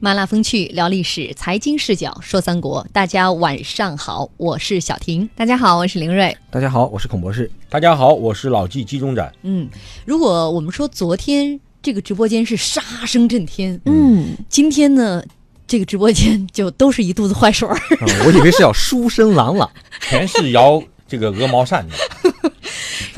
麻辣风趣聊历史，财经视角说三国。大家晚上好，我是小婷。大家好，我是林瑞。大家好，我是孔博士。大家好，我是老纪纪中展。嗯，如果我们说昨天这个直播间是杀声震天，嗯，今天呢，这个直播间就都是一肚子坏水儿。嗯我以为是要书声朗朗，全是摇这个鹅毛扇的。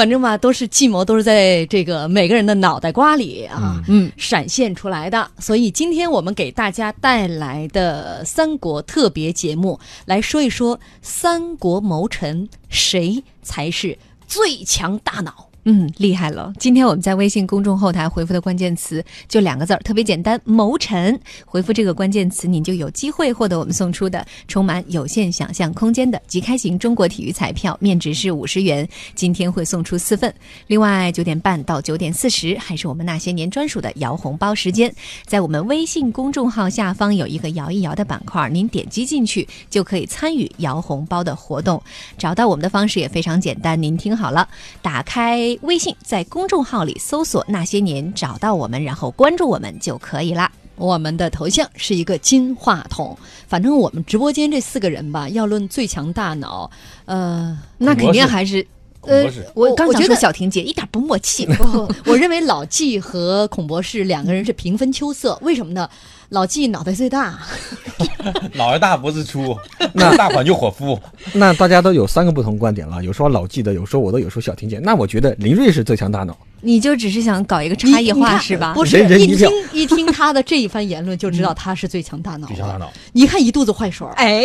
反正吧，都是计谋，都是在这个每个人的脑袋瓜里啊，嗯，闪现出来的。所以今天我们给大家带来的三国特别节目，来说一说三国谋臣谁才是最强大脑。嗯，厉害了！今天我们在微信公众后台回复的关键词就两个字儿，特别简单，谋臣。回复这个关键词，您就有机会获得我们送出的充满有限想象空间的即开型中国体育彩票，面值是五十元。今天会送出四份。另外，九点半到九点四十还是我们那些年专属的摇红包时间，在我们微信公众号下方有一个摇一摇的板块，您点击进去就可以参与摇红包的活动。找到我们的方式也非常简单，您听好了，打开。微信在公众号里搜索“那些年”，找到我们，然后关注我们就可以了。我们的头像是一个金话筒，反正我们直播间这四个人吧，要论最强大脑，呃，那肯定还是呃，我刚觉得小婷姐一点不默契。我认为老纪和孔博士两个人是平分秋色，为什么呢？老纪脑袋最大，脑袋大脖子粗，那大款就伙夫。那大家都有三个不同观点了，有说老纪的，有说我的，有说小婷姐。那我觉得林瑞是最强大脑。你就只是想搞一个差异化是吧？不是，一人人一票听一听他的这一番言论，就知道他是最强大脑。最强大脑，你看一肚子坏水儿。哎，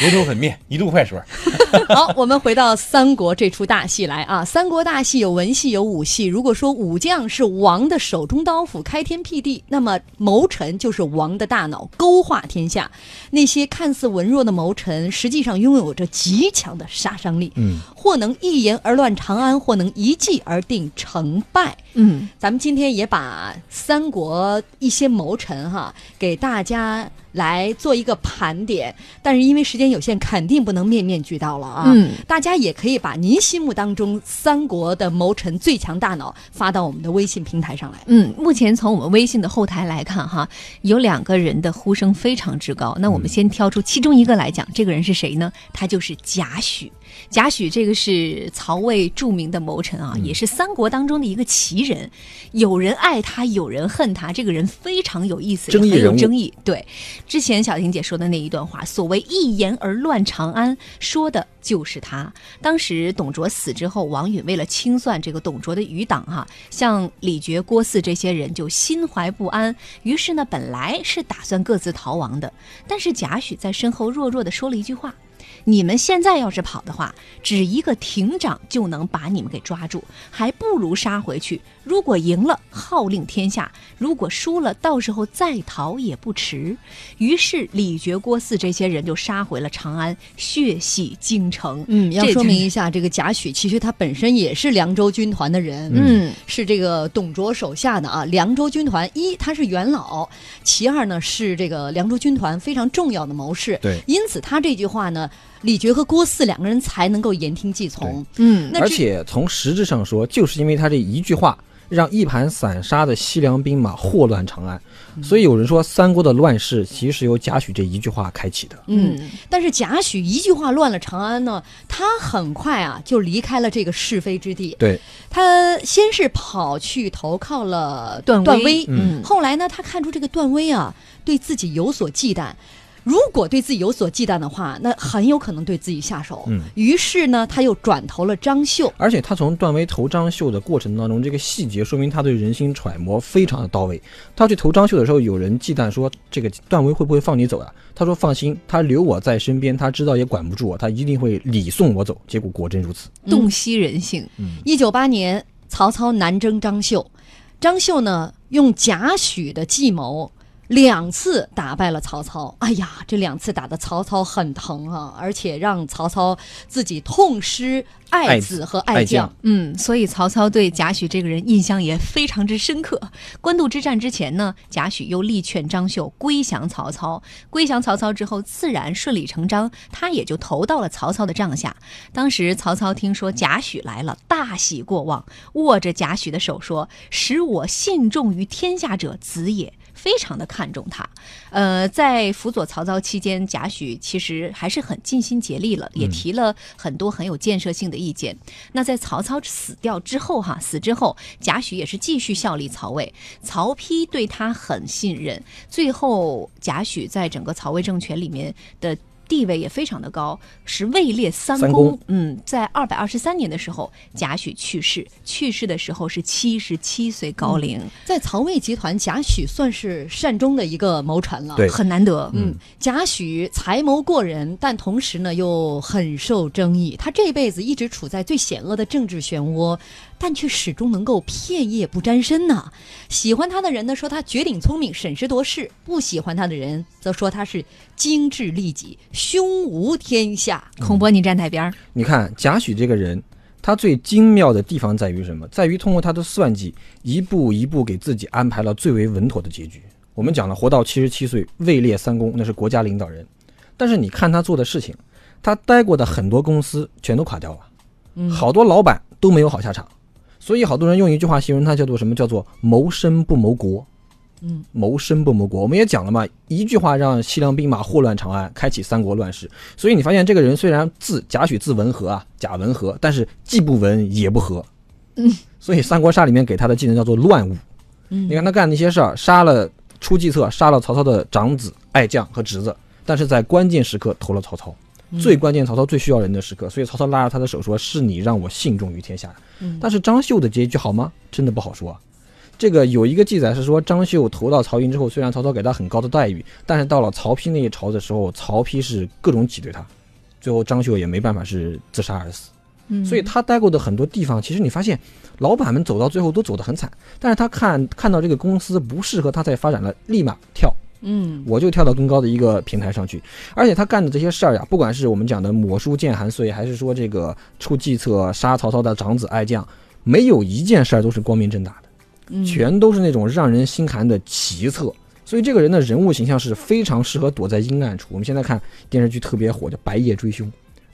油头粉面，一肚坏水。好，我们回到三国这出大戏来啊！三国大戏有文戏有武戏。如果说武将是王的手中刀斧，开天辟地，那么谋臣就是王的大脑，勾画天下。那些看似文弱的谋臣，实际上拥有着极强的杀伤力，嗯，或能一言而乱长安，或能一计而定成败。嗯，咱们今天也把三国一些谋臣哈给大家来做一个盘点，但是因为时间有限，肯定不能面面俱到了啊。嗯，大家也可以把您心目当中三国的谋臣最强大脑发到我们的微信平台上来。嗯，目前从我们微信的后台来看，哈，有两个人的呼声非常之高。那我们先挑出其中一个来讲，这个人是谁呢？他就是贾诩。贾诩这个是曹魏著名的谋臣啊，也是三国当中的一个奇人。有人爱他，有人恨他，这个人非常有意思，也很争议人物有争议。对，之前小婷姐说的那一段话，所谓一言而乱长安，说的就是他。当时董卓死之后，王允为了清算这个董卓的余党哈、像李傕、郭汜这些人就心怀不安，于是呢，本来是打算各自逃亡的，但是贾诩在身后弱弱的说了一句话。你们现在要是跑的话，只一个亭长就能把你们给抓住，还不如杀回去。如果赢了，号令天下；如果输了，到时候再逃也不迟。于是李傕、郭汜这些人就杀回了长安，血洗京城。嗯，要说明一下，这个贾诩其实他本身也是凉州军团的人，嗯，是这个董卓手下的啊。凉州军团一他是元老，其二呢是这个凉州军团非常重要的谋士，对因此他这句话呢，李傕和郭汜两个人才能够言听计从。嗯，而且从实质上说，就是因为他这一句话，让一盘散沙的西凉兵马祸乱长安。所以有人说，三国的乱世其实由贾诩这一句话开启的。嗯，但是贾诩一句话乱了长安呢，他很快啊就离开了这个是非之地。对，他先是跑去投靠了段段威，威，嗯，后来呢，他看出这个段威啊对自己有所忌惮。如果对自己有所忌惮的话，那很有可能对自己下手。嗯于是呢，他又转投了张绣。而且他从段威投张绣的过程当中，这个细节说明他对人心揣摩非常的到位。他去投张绣的时候，有人忌惮说这个段威会不会放你走呀、他说放心，他留我在身边，他知道也管不住我，他一定会礼送我走。结果果真如此。洞悉人性。一九八年，曹操南征张绣，张绣呢用贾诩的计谋。两次打败了曹操，哎呀，这两次打的曹操很疼啊，而且让曹操自己痛失爱爱子子和爱将爱将。嗯，所以曹操对贾诩这个人印象也非常之深刻。官渡之战之前呢，贾诩又力劝张绣归降曹操。归降曹操之后，自然顺理成章，他也就投到了曹操的帐下。当时曹操听说贾诩来了，大喜过望，握着贾诩的手说：“使我信重于天下者，子也。”非常的看重他。呃，在辅佐曹操期间，贾诩其实还是很尽心竭力了，也提了很多很有建设性的意见。那在曹操死掉之后，哈，死之后，贾诩也是继续效力曹魏，曹丕对他很信任。最后，贾诩在整个曹魏政权里面的。地位也非常的高，是位列三三公。嗯，在二百二十三年的时候，贾诩去世，去世的时候是七十七岁高龄，在曹魏集团，贾诩算是善终的一个谋臣了，对很难得。嗯，贾诩才谋过人，但同时呢又很受争议。他这辈子一直处在最险恶的政治漩涡，但却始终能够片叶不沾身呐。喜欢他的人呢说他绝顶聪明、审时度势；不喜欢他的人则说他是精致利己、胸无天下。孔博，你站台边儿。你看贾诩这个人，他最精妙的地方在于什么？在于通过他的算计，一步一步给自己安排了最为稳妥的结局。我们讲了，活到七十七岁，位列三公，那是国家领导人。但是你看他做的事情，他待过的很多公司全都垮掉了，嗯好多老板都没有好下场。所以好多人用一句话形容他，叫做什么？叫做谋生不谋国。嗯，谋生不谋国，我们也讲了嘛，一句话让西凉兵马祸乱长安，开启三国乱世。所以你发现这个人虽然字贾诩字文和啊，贾文和，但是既不文也不和。嗯，所以三国杀里面给他的技能叫做乱武。嗯你看他干那些事儿，杀了出计策，杀了曹操的长子、爱将和侄子，但是在关键时刻投了曹操。最关键，曹操最需要人的时刻，所以曹操拉着他的手说：“是你让我信重于天下。”嗯但是张绣的结局好吗？真的不好说啊。这个有一个记载是说，张绣投到曹营之后，虽然曹操给他很高的待遇，但是到了曹丕那一朝的时候，曹丕是各种挤兑他，最后张绣也没办法是自杀而死。嗯所以他待过的很多地方，其实你发现，老板们走到最后都走得很惨，但是他看看到这个公司不适合他再发展了，立马跳，嗯我就跳到更高的一个平台上去。而且他干的这些事儿呀，不管是我们讲的抹书剑韩遂，还是说这个出计策杀曹操的长子爱将，没有一件事儿都是光明正大的。嗯全都是那种让人心寒的奇策。所以这个人的人物形象是非常适合躲在阴暗处。我们现在看电视剧特别火，叫《白夜追凶》，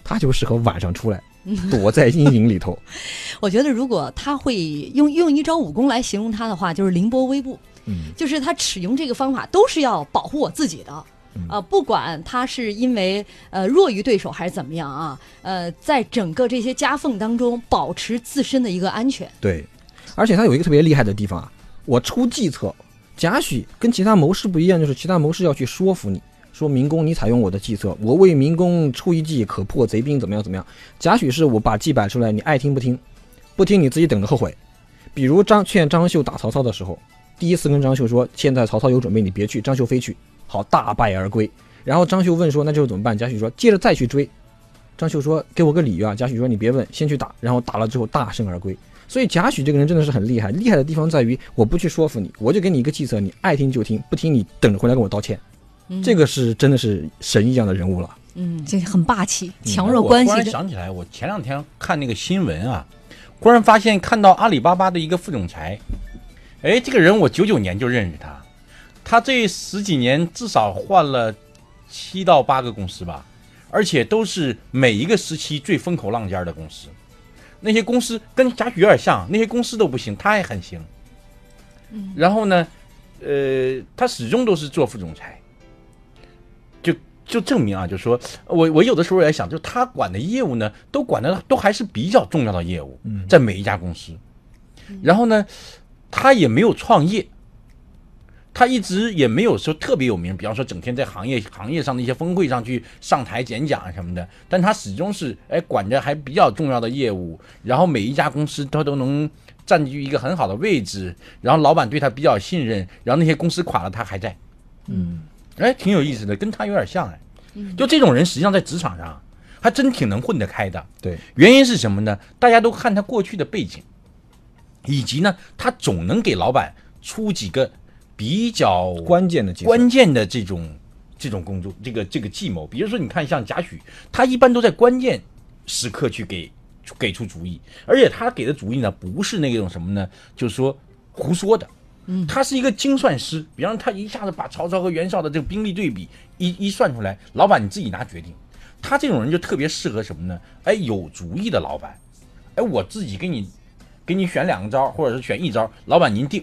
他就适合晚上出来，躲在阴影里头。我觉得如果他会用用一招武功来形容他的话，就是凌波微步。嗯，就是他使用这个方法都是要保护我自己的。啊，不管他是因为呃弱于对手还是怎么样啊，呃，在整个这些夹缝当中保持自身的一个安全。对，而且他有一个特别厉害的地方啊，我出计策，贾诩跟其他谋士不一样，就是其他谋士要去说服你。说明公，你采用我的计策，我为明公出一计，可破贼兵，怎么样怎么样？贾诩是我把计摆出来，你爱听不听，不听你自己等着后悔。比如张劝张绣打曹操的时候，第一次跟张绣说，现在曹操有准备，你别去。张绣非去，好大败而归。然后张绣问说，那就是怎么办？贾诩说，接着再去追。张绣说，给我个理由啊。贾诩说，你别问，先去打。然后打了之后大胜而归。所以贾诩这个人真的是很厉害，厉害的地方在于，我不去说服你，我就给你一个计策，你爱听就听，不听你等着回来跟我道歉。嗯这个是真的是神一样的人物了。嗯，这很霸气，嗯强弱关我忽然系。想起来，我前两天看那个新闻啊，忽然发现看到阿里巴巴的一个副总裁，哎，这个人我九九年就认识他，他这十几年至少换了七到八个公司吧，而且都是每一个时期最风口浪尖的公司。那些公司跟贾诩有点像，那些公司都不行，他也很行。然后呢，呃，他始终都是做副总裁，就就证明啊，就说我我有的时候也想，就他管的业务呢，都管的都还是比较重要的业务，在每一家公司。然后呢，他也没有创业，他一直也没有说特别有名，比方说整天在行业行业上的一些峰会上去上台演讲啊什么的，但他始终是哎管着还比较重要的业务，然后每一家公司他都能占据一个很好的位置，然后老板对他比较信任，然后那些公司垮了他还在，嗯，哎，挺有意思的，跟他有点像哎，就这种人实际上在职场上还真挺能混得开的，对，原因是什么呢？大家都看他过去的背景，以及呢，他总能给老板出几个比较关键的。关键的这种这种工作，这个这个计谋。比如说，你看像贾诩，他一般都在关键时刻去给给出主意，而且他给的主意呢，不是那种什么呢，就是说胡说的。嗯，他是一个精算师，比方他一下子把曹操和袁绍的这个兵力对比一一算出来，老板你自己拿决定。他这种人就特别适合什么呢？哎，有主意的老板，哎，我自己给你给你选两个招，或者是选一招，老板您定，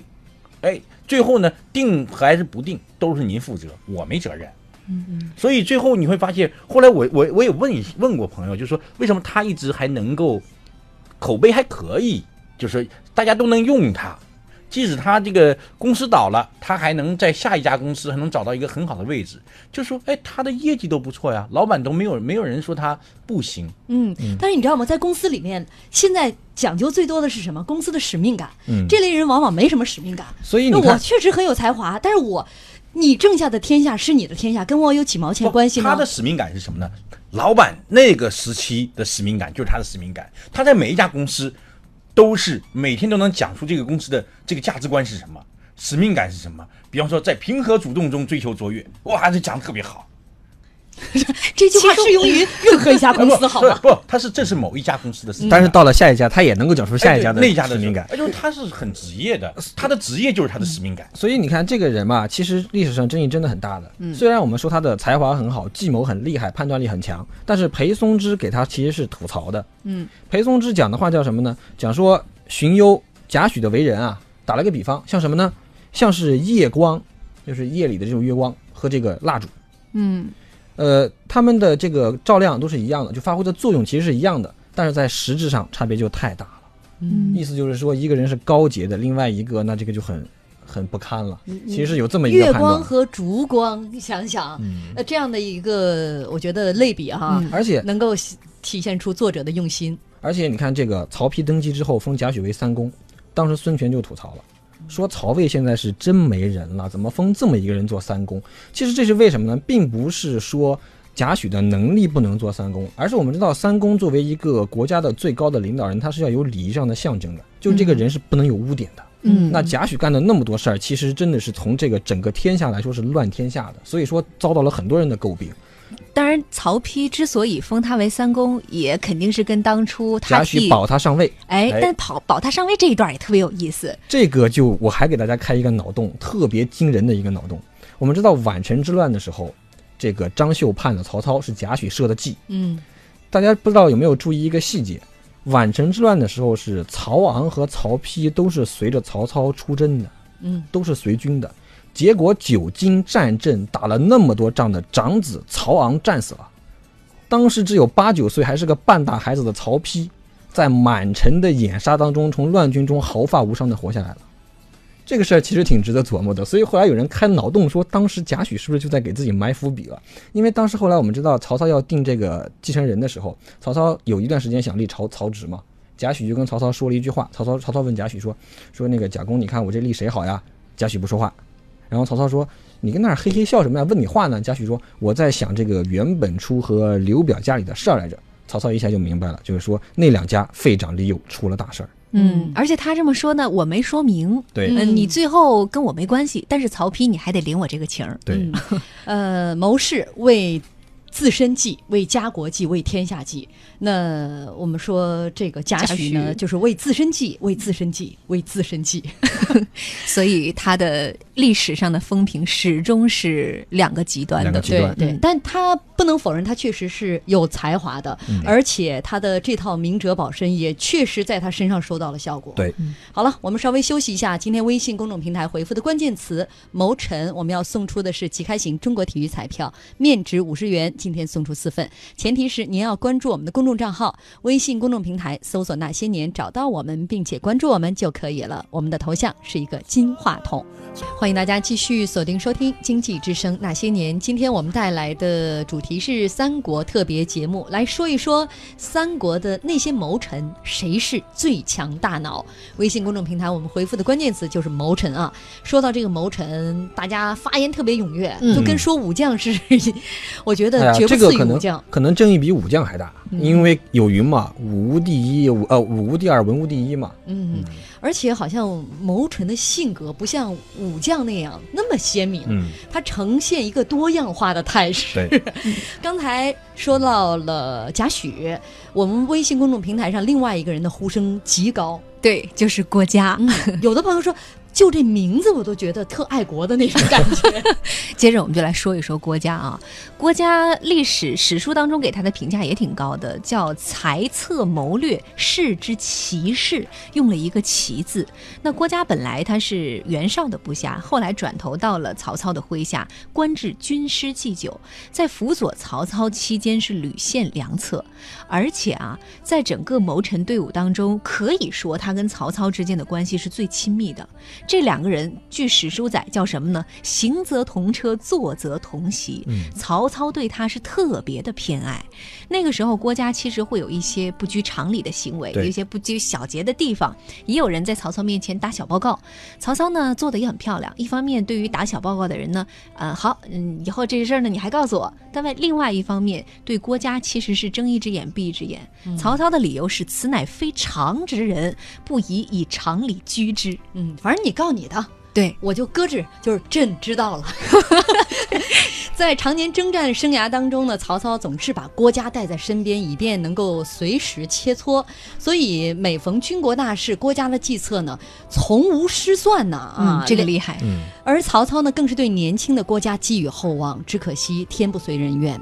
哎，最后呢定还是不定都是您负责，我没责任。嗯嗯。所以最后你会发现，后来我我我也问一问过朋友，就说为什么他一直还能够口碑还可以，就是大家都能用它。即使他这个公司倒了，他还能在下一家公司还能找到一个很好的位置，就说，哎，他的业绩都不错呀，老板都没有没有人说他不行。嗯，但是你知道吗？在公司里面，现在讲究最多的是什么？公司的使命感。嗯这类人往往没什么使命感。所以你看，确实很有才华，但是我，你挣下的天下是你的天下，跟我有几毛钱关系吗？他的使命感是什么呢？老板那个时期的使命感就是他的使命感，他在每一家公司都是每天都能讲出这个公司的这个价值观是什么，使命感是什么。比方说，在平和主动中追求卓越，哇，这讲的特别好。这句话适用于 任何一家公司，好吗？不，不，他是这是某一家公司的使命感。但是到了下一家，他也能够讲出下一家的那家的使命感。哎，就是他是很职业的，他的职业就是他的使命感。所以你看，这个人嘛，其实历史上争议真的很大的。虽然我们说他的才华很好，计谋很厉害，判断力很强，但是裴松之给他其实是吐槽的。嗯，裴松之讲的话叫什么呢？讲说荀攸、贾诩的为人啊，打了个比方，像什么呢？像是夜光，就是夜里的这种月光和这个蜡烛。嗯，呃，他们的这个照亮都是一样的，就发挥的作用其实是一样的，但是在实质上差别就太大了。嗯意思就是说，一个人是高洁的，另外一个那这个就很很不堪了。其实是有这么一个月。光和烛光，你想想，嗯，呃，这样的一个，我觉得类比哈，嗯而且能够体现出作者的用心。而且你看，这个曹丕登基之后封贾诩为三公，当时孙权就吐槽了，说曹魏现在是真没人了，怎么封这么一个人做三公？其实这是为什么呢？并不是说贾诩的能力不能做三公，而是我们知道三公作为一个国家的最高的领导人，他是要有礼仪上的象征的，就是这个人是不能有污点的。嗯那贾诩干的那么多事儿，其实真的是从这个整个天下来说是乱天下的，所以说遭到了很多人的诟病。当然，曹丕之所以封他为三公，也肯定是跟当初他贾替诩保他上位，哎哎，但保保他上位这一段也特别有意思。这个就我还给大家开一个脑洞，特别惊人的一个脑洞。我们知道宛城之乱的时候，这个张绣叛了曹操，是贾诩设的计。嗯大家不知道有没有注意一个细节？宛城之乱的时候，是曹昂和曹丕都是随着曹操出征的，嗯都是随军的。结果久经战阵，打了那么多仗的长子曹昂战死了。当时只有八九岁，还是个半大孩子的曹丕，在满城的掩杀当中，从乱军中毫发无伤的活下来了。这个事儿其实挺值得琢磨的，所以后来有人开脑洞说，当时贾诩是不是就在给自己埋伏笔了？因为当时后来我们知道曹操要定这个继承人的时候，曹操有一段时间想立曹曹植嘛，贾诩就跟曹操说了一句话，曹操曹操问贾诩说说那个贾公，你看我这立谁好呀？贾诩不说话，然后曹操说你跟那儿嘿嘿笑什么呀？问你话呢？贾诩说我在想这个袁本初和刘表家里的事儿来着。曹操一下就明白了，就是说那两家废长立幼出了大事儿。嗯，而且他这么说呢，我没说明。对你最后跟我没关系，但是曹丕你还得领我这个情儿。对，嗯呃，谋士为自身计，为家国计，为天下计。那我们说这个贾贾诩呢，就是为自身计，为自身计，为自身计。所以他的历史上的风评始终是两个极端的。极端对对嗯，但他不能否认，他确实是有才华的，嗯而且他的这套明哲保身也确实在他身上收到了效果。对，好了，我们稍微休息一下。今天微信公众平台回复的关键词“谋臣”，我们要送出的是即开型中国体育彩票，面值五十元，今天送出四份。前提是您要关注我们的公众账号，微信公众平台搜索“那些年”，找到我们，并且关注我们就可以了。我们的头像是一个金话筒。欢迎大家继续锁定收听《经济之声那些年》。今天我们带来的主题是三国特别节目，来说一说三国的那些谋臣，谁是最强大脑？微信公众平台我们回复的关键词就是谋臣啊。说到这个谋臣，大家发言特别踊跃，嗯就跟说武将是，我觉哎这个可能。可能争议比武将还大，嗯因为有云嘛，武无第一，武呃武无第二，文无第一嘛。嗯，而且好像谋臣的性格不像武将那样那么鲜明，嗯，它呈现一个多样化的态势。对，刚才说到了贾诩，我们微信公众平台上另外一个人的呼声极高。对，就是郭嘉。嗯，有的朋友说就这名字我都觉得特爱国的那种感觉。接着我们就来说一说郭嘉啊，郭嘉历史史书当中给他的评价也挺高的，叫才策谋略，士之奇士，用了一个“奇”字。那郭嘉本来他是袁绍的部下，后来转投到了曹操的麾下，官至军师祭酒，在辅佐曹操期间是屡献良策，而且啊，在整个谋臣队伍当中，可以说他跟曹操之间的关系是最亲密的。这两个人，据史书载叫什么呢？行则同车，坐则同席。曹操对他是特别的偏爱。那个时候，郭嘉其实会有一些不拘常理的行为，有一些不拘小节的地方，也有人在曹操面前打小报告。曹操呢做的也很漂亮，一方面对于打小报告的人呢，呃，好，嗯，以后这些事儿呢你还告诉我。但外另外一方面，对郭嘉其实是睁一只眼闭一只眼。曹操的理由是：此乃非常之人，不宜以常理居之。嗯，反正你告你的，对，我就搁置，就是朕知道了。在常年征战生涯当中呢，曹操总是把郭嘉带在身边，以便能够随时切磋。所以每逢军国大事，郭嘉的计策呢，从无失算呢啊嗯，，这个厉害。嗯，而曹操呢，更是对年轻的郭嘉寄予厚望，只可惜天不遂人愿。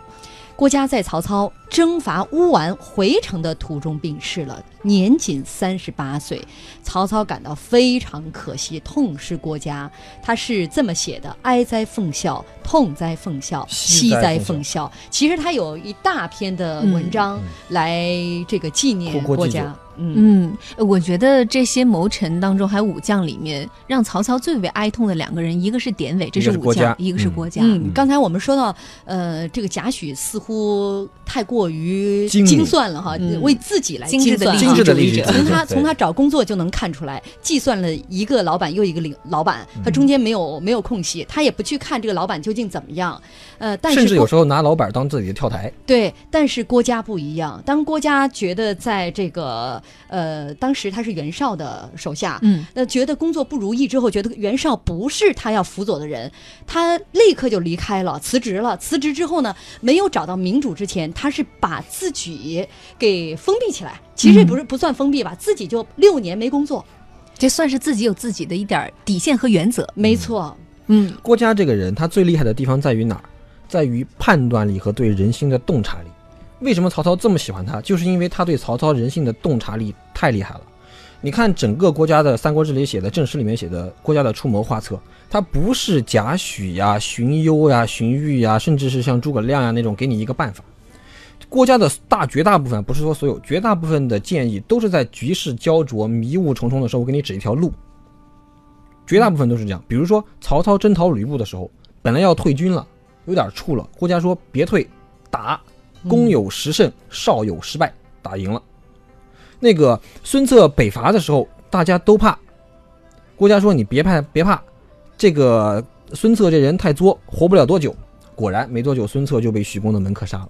郭嘉在曹操征伐乌丸回城的途中病逝了，年仅三十八岁。曹操感到非常可惜，痛失郭嘉。他是这么写的：“哀哉奉孝，痛哉奉孝，惜哉奉奉孝。”其实他有一大篇的文章嗯来这个纪念哭郭嘉。嗯，嗯，我觉得这些谋臣当中，还有武将里面，让曹操最为哀痛的两个人，一个是典韦，这是武将；一个是嗯郭嘉。嗯，刚才我们说到，呃，这个贾诩似乎太过于精算了哈，嗯为自己来精算哈从他从他找工作就能看出来，计算了一个老板又一个领老板，他中间没有没有空隙，他也不去看这个老板究竟怎么样，呃，但甚至是有时候拿老板当自己的跳台。对，但是郭嘉不一样，当郭嘉觉得在这个呃，当时他是袁绍的手下，嗯，那觉得工作不如意之后，觉得袁绍不是他要辅佐的人，他立刻就离开了，辞职了。辞职之后呢，没有找到明主之前，他是把自己给封闭起来。其实也不是不算封闭吧，自己就六年没工作。这算是自己有自己的一点底线和原则。没错，嗯郭嘉这个人，他最厉害的地方在于哪儿？在于判断力和对人心的洞察力。为什么曹操这么喜欢他？就是因为他对曹操人性的洞察力太厉害了。你看整个郭嘉的《三国志》里写的正史里面写的郭嘉的出谋划策，他不是贾诩呀、荀攸呀、荀彧呀，甚至是像诸葛亮呀那种给你一个办法。郭嘉的大绝大部分，不是说所有，绝大部分的建议都是在局势焦灼、迷雾重重的时候，我给你指一条路。绝大部分都是这样。比如说曹操征讨吕布的时候，本来要退军了，有点怵了。郭嘉说：“别退，打，攻有十胜，少有失败，打赢了。”那个孙策北伐的时候，大家都怕。郭嘉说：“你别怕，别怕，这个孙策这人太作，活不了多久。”果然没多久，孙策就被许公的门客杀了。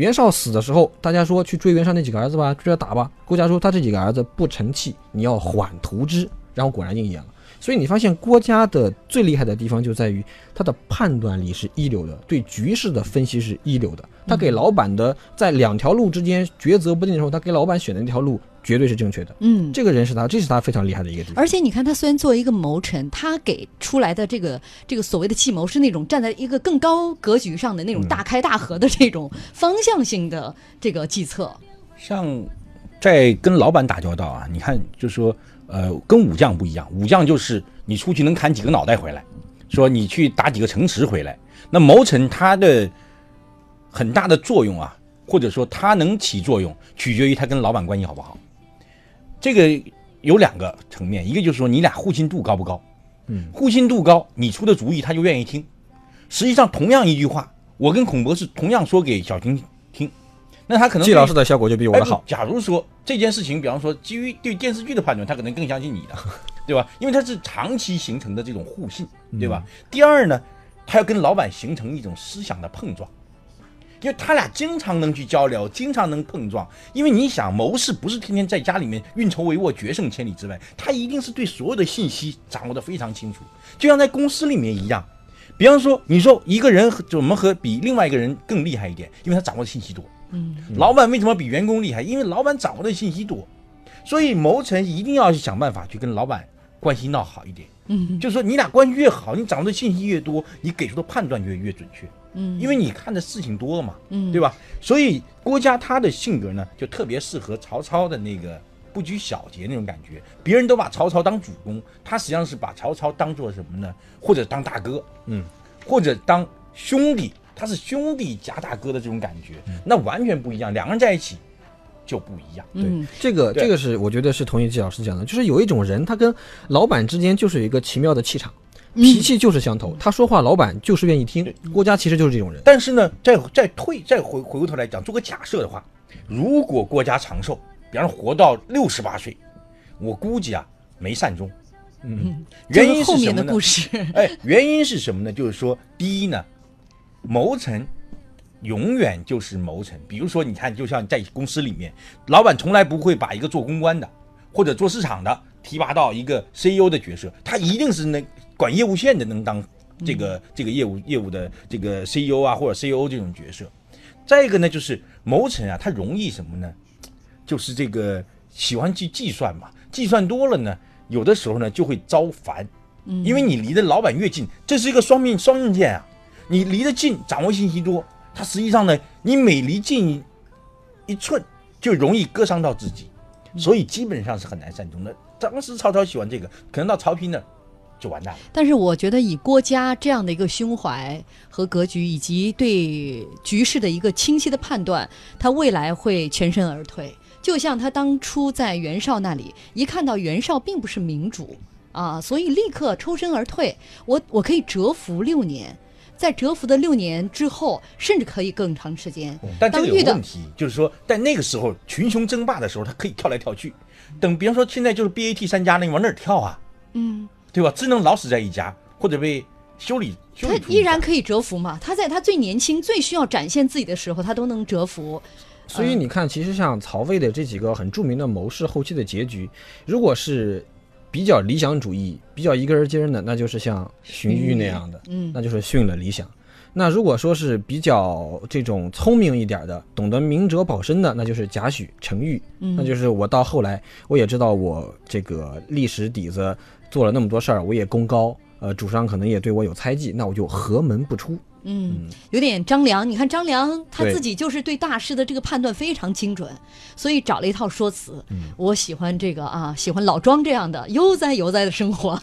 袁绍死的时候，大家说去追袁绍那几个儿子吧，追着打吧。郭嘉说他这几个儿子不成器，你要缓图之。然后果然应验了。所以你发现郭嘉的最厉害的地方就在于他的判断力是一流的，对局势的分析是一流的。他给老板的在两条路之间抉择不定的时候，他给老板选的那条路绝对是正确的。嗯。这个人是他，这是他非常厉害的一个地方。而且你看，他虽然作为一个谋臣，他给出来的这个这个所谓的计谋是那种站在一个更高格局上的那种嗯大开大合的这种方向性的这个计策。像在跟老板打交道啊，你看，就是说，呃，跟武将不一样，武将就是你出去能砍几个脑袋回来，说你去打几个城池回来。那谋臣他的很大的作用啊，或者说他能起作用，取决于他跟老板关系好不好。这个有两个层面，一个就是说你俩互信度高不高，嗯，互信度高，你出的主意他就愿意听。实际上，同样一句话，我跟孔博士同样说给小军听，那他可能季老师的效果就比我的好。假如说这件事情，比方说基于对电视剧的判断，他可能更相信你的，对吧？因为他是长期形成的这种互信，对吧？第二呢，他要跟老板形成一种思想的碰撞，因为他俩经常能去交流，经常能碰撞。因为你想，谋士不是天天在家里面运筹帷幄、决胜千里之外，他一定是对所有的信息掌握的非常清楚，就像在公司里面一样。比方说，你说一个人怎么和比另外一个人更厉害一点，因为他掌握的信息多。嗯，老板为什么比员工厉害？因为老板掌握的信息多，所以谋臣一定要去想办法去跟老板关系闹好一点。嗯就是说，你俩关系越好，你掌握的信息越多，你给出的判断越越准确。嗯，因为你看的事情多了嘛，嗯对吧？所以郭嘉他的性格呢，就特别适合曹操的那个不拘小节那种感觉。别人都把曹操当主公，他实际上是把曹操当做什么呢？或者当大哥，嗯，或者当兄弟，他是兄弟加大哥的这种感觉，嗯那完全不一样。两个人在一起就不一样。嗯这个对这个是我觉得是同意季老师讲的，就是有一种人，他跟老板之间就是有一个奇妙的气场，嗯脾气就是相投，他说话老板就是愿意听。郭嘉其实就是这种人。但是呢，再再退再回回过头来讲，做个假设的话，如果郭嘉长寿，比方说活到六十八岁，我估计啊没善终。嗯，原因是什么呢面的故？事，哎，原因是什么呢？就是说，第一呢，谋臣永远就是谋臣。比如说，你看，就像在公司里面，老板从来不会把一个做公关的或者做市场的提拔到一个 CEO 的角色，他一定是那管业务线的能当这个、这个业务业务的这个 CEO 啊或者 CEO 这种角色。再一个呢，就是谋臣啊，他容易什么呢？就是这个喜欢去计算嘛，计算多了呢，有的时候呢就会招烦。因为你离的老板越近，这是一个双面双刃剑啊。你离得近，掌握信息多，它实际上呢，你每离近一一寸，就容易割伤到自己，所以基本上是很难善终的。当时曹操喜欢这个，可能到曹丕那儿就完蛋了。但是我觉得以郭嘉这样的一个胸怀和格局，以及对局势的一个清晰的判断，他未来会全身而退。就像他当初在袁绍那里，一看到袁绍并不是明主啊，所以立刻抽身而退。我我可以蛰伏六年，在蛰伏的六年之后，甚至可以更长时间。但这个有当遇到问题，就是说在那个时候群雄争霸的时候，他可以跳来跳去。等比方说现在就是 BAT 三家了，你往哪儿跳啊？嗯，对吧？只能老死在一家，或者被修理修他依然可以蛰伏嘛？他在他最年轻、最需要展现自己的时候，他都能蛰伏。所以你看，其实像曹魏的这几个很著名的谋士，后期的结局，如果是比较理想主义、比较一根筋儿的，那就是像荀彧那样的，嗯那就是殉了理想。那如果说是比较这种聪明一点的，懂得明哲保身的，那就是贾诩、程昱。嗯那就是我到后来，我也知道我这个历史底子做了那么多事儿，我也功高，呃，主上可能也对我有猜忌，那我就合门不出。嗯，有点张良。你看张良他自己就是对大师的这个判断非常精准，所以找了一套说辞。我喜欢这个啊，喜欢老庄这样的悠哉悠哉的生活。